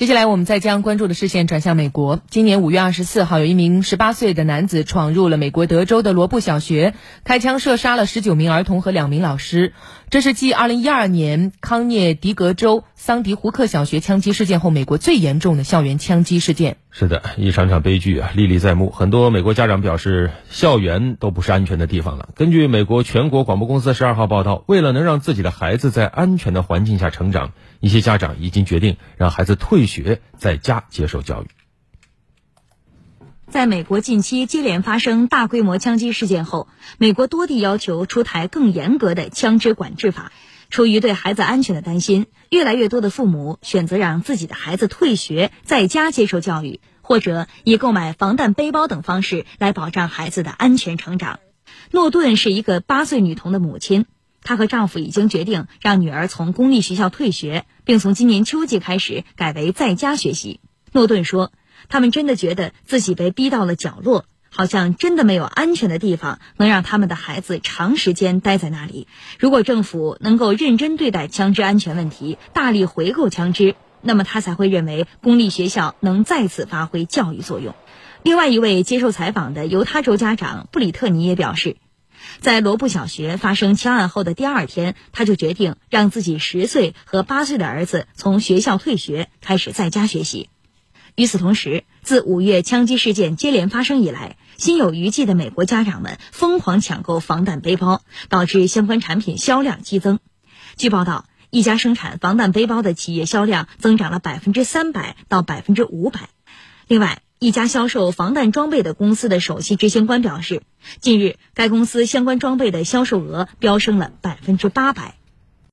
接下来，我们再将关注的视线转向美国。今年五月二十四号，有一名十八岁的男子闯入了美国德州的罗布小学，开枪射杀了十九名儿童和两名老师。这是继二零一二年康涅狄格州桑迪胡克小学枪击事件后，美国最严重的校园枪击事件。是的，一场场悲剧啊，历历在目。很多美国家长表示，校园都不是安全的地方了。根据美国全国广播公司十二号报道，为了能让自己的孩子在安全的环境下成长。一些家长已经决定让孩子退学，在家接受教育。在美国近期接连发生大规模枪击事件后，美国多地要求出台更严格的枪支管制法。出于对孩子安全的担心，越来越多的父母选择让自己的孩子退学，在家接受教育，或者以购买防弹背包等方式来保障孩子的安全成长。诺顿是一个八岁女童的母亲。她和丈夫已经决定让女儿从公立学校退学，并从今年秋季开始改为在家学习。诺顿说：“他们真的觉得自己被逼到了角落，好像真的没有安全的地方能让他们的孩子长时间待在那里。如果政府能够认真对待枪支安全问题，大力回购枪支，那么他才会认为公立学校能再次发挥教育作用。”另外一位接受采访的犹他州家长布里特尼也表示。在罗布小学发生枪案后的第二天，他就决定让自己十岁和八岁的儿子从学校退学，开始在家学习。与此同时，自五月枪击事件接连发生以来，心有余悸的美国家长们疯狂抢购防弹背包，导致相关产品销量激增。据报道，一家生产防弹背包的企业销量增长了百分之三百到百分之五百。另外，一家销售防弹装备的公司的首席执行官表示，近日该公司相关装备的销售额飙升了百分之八百。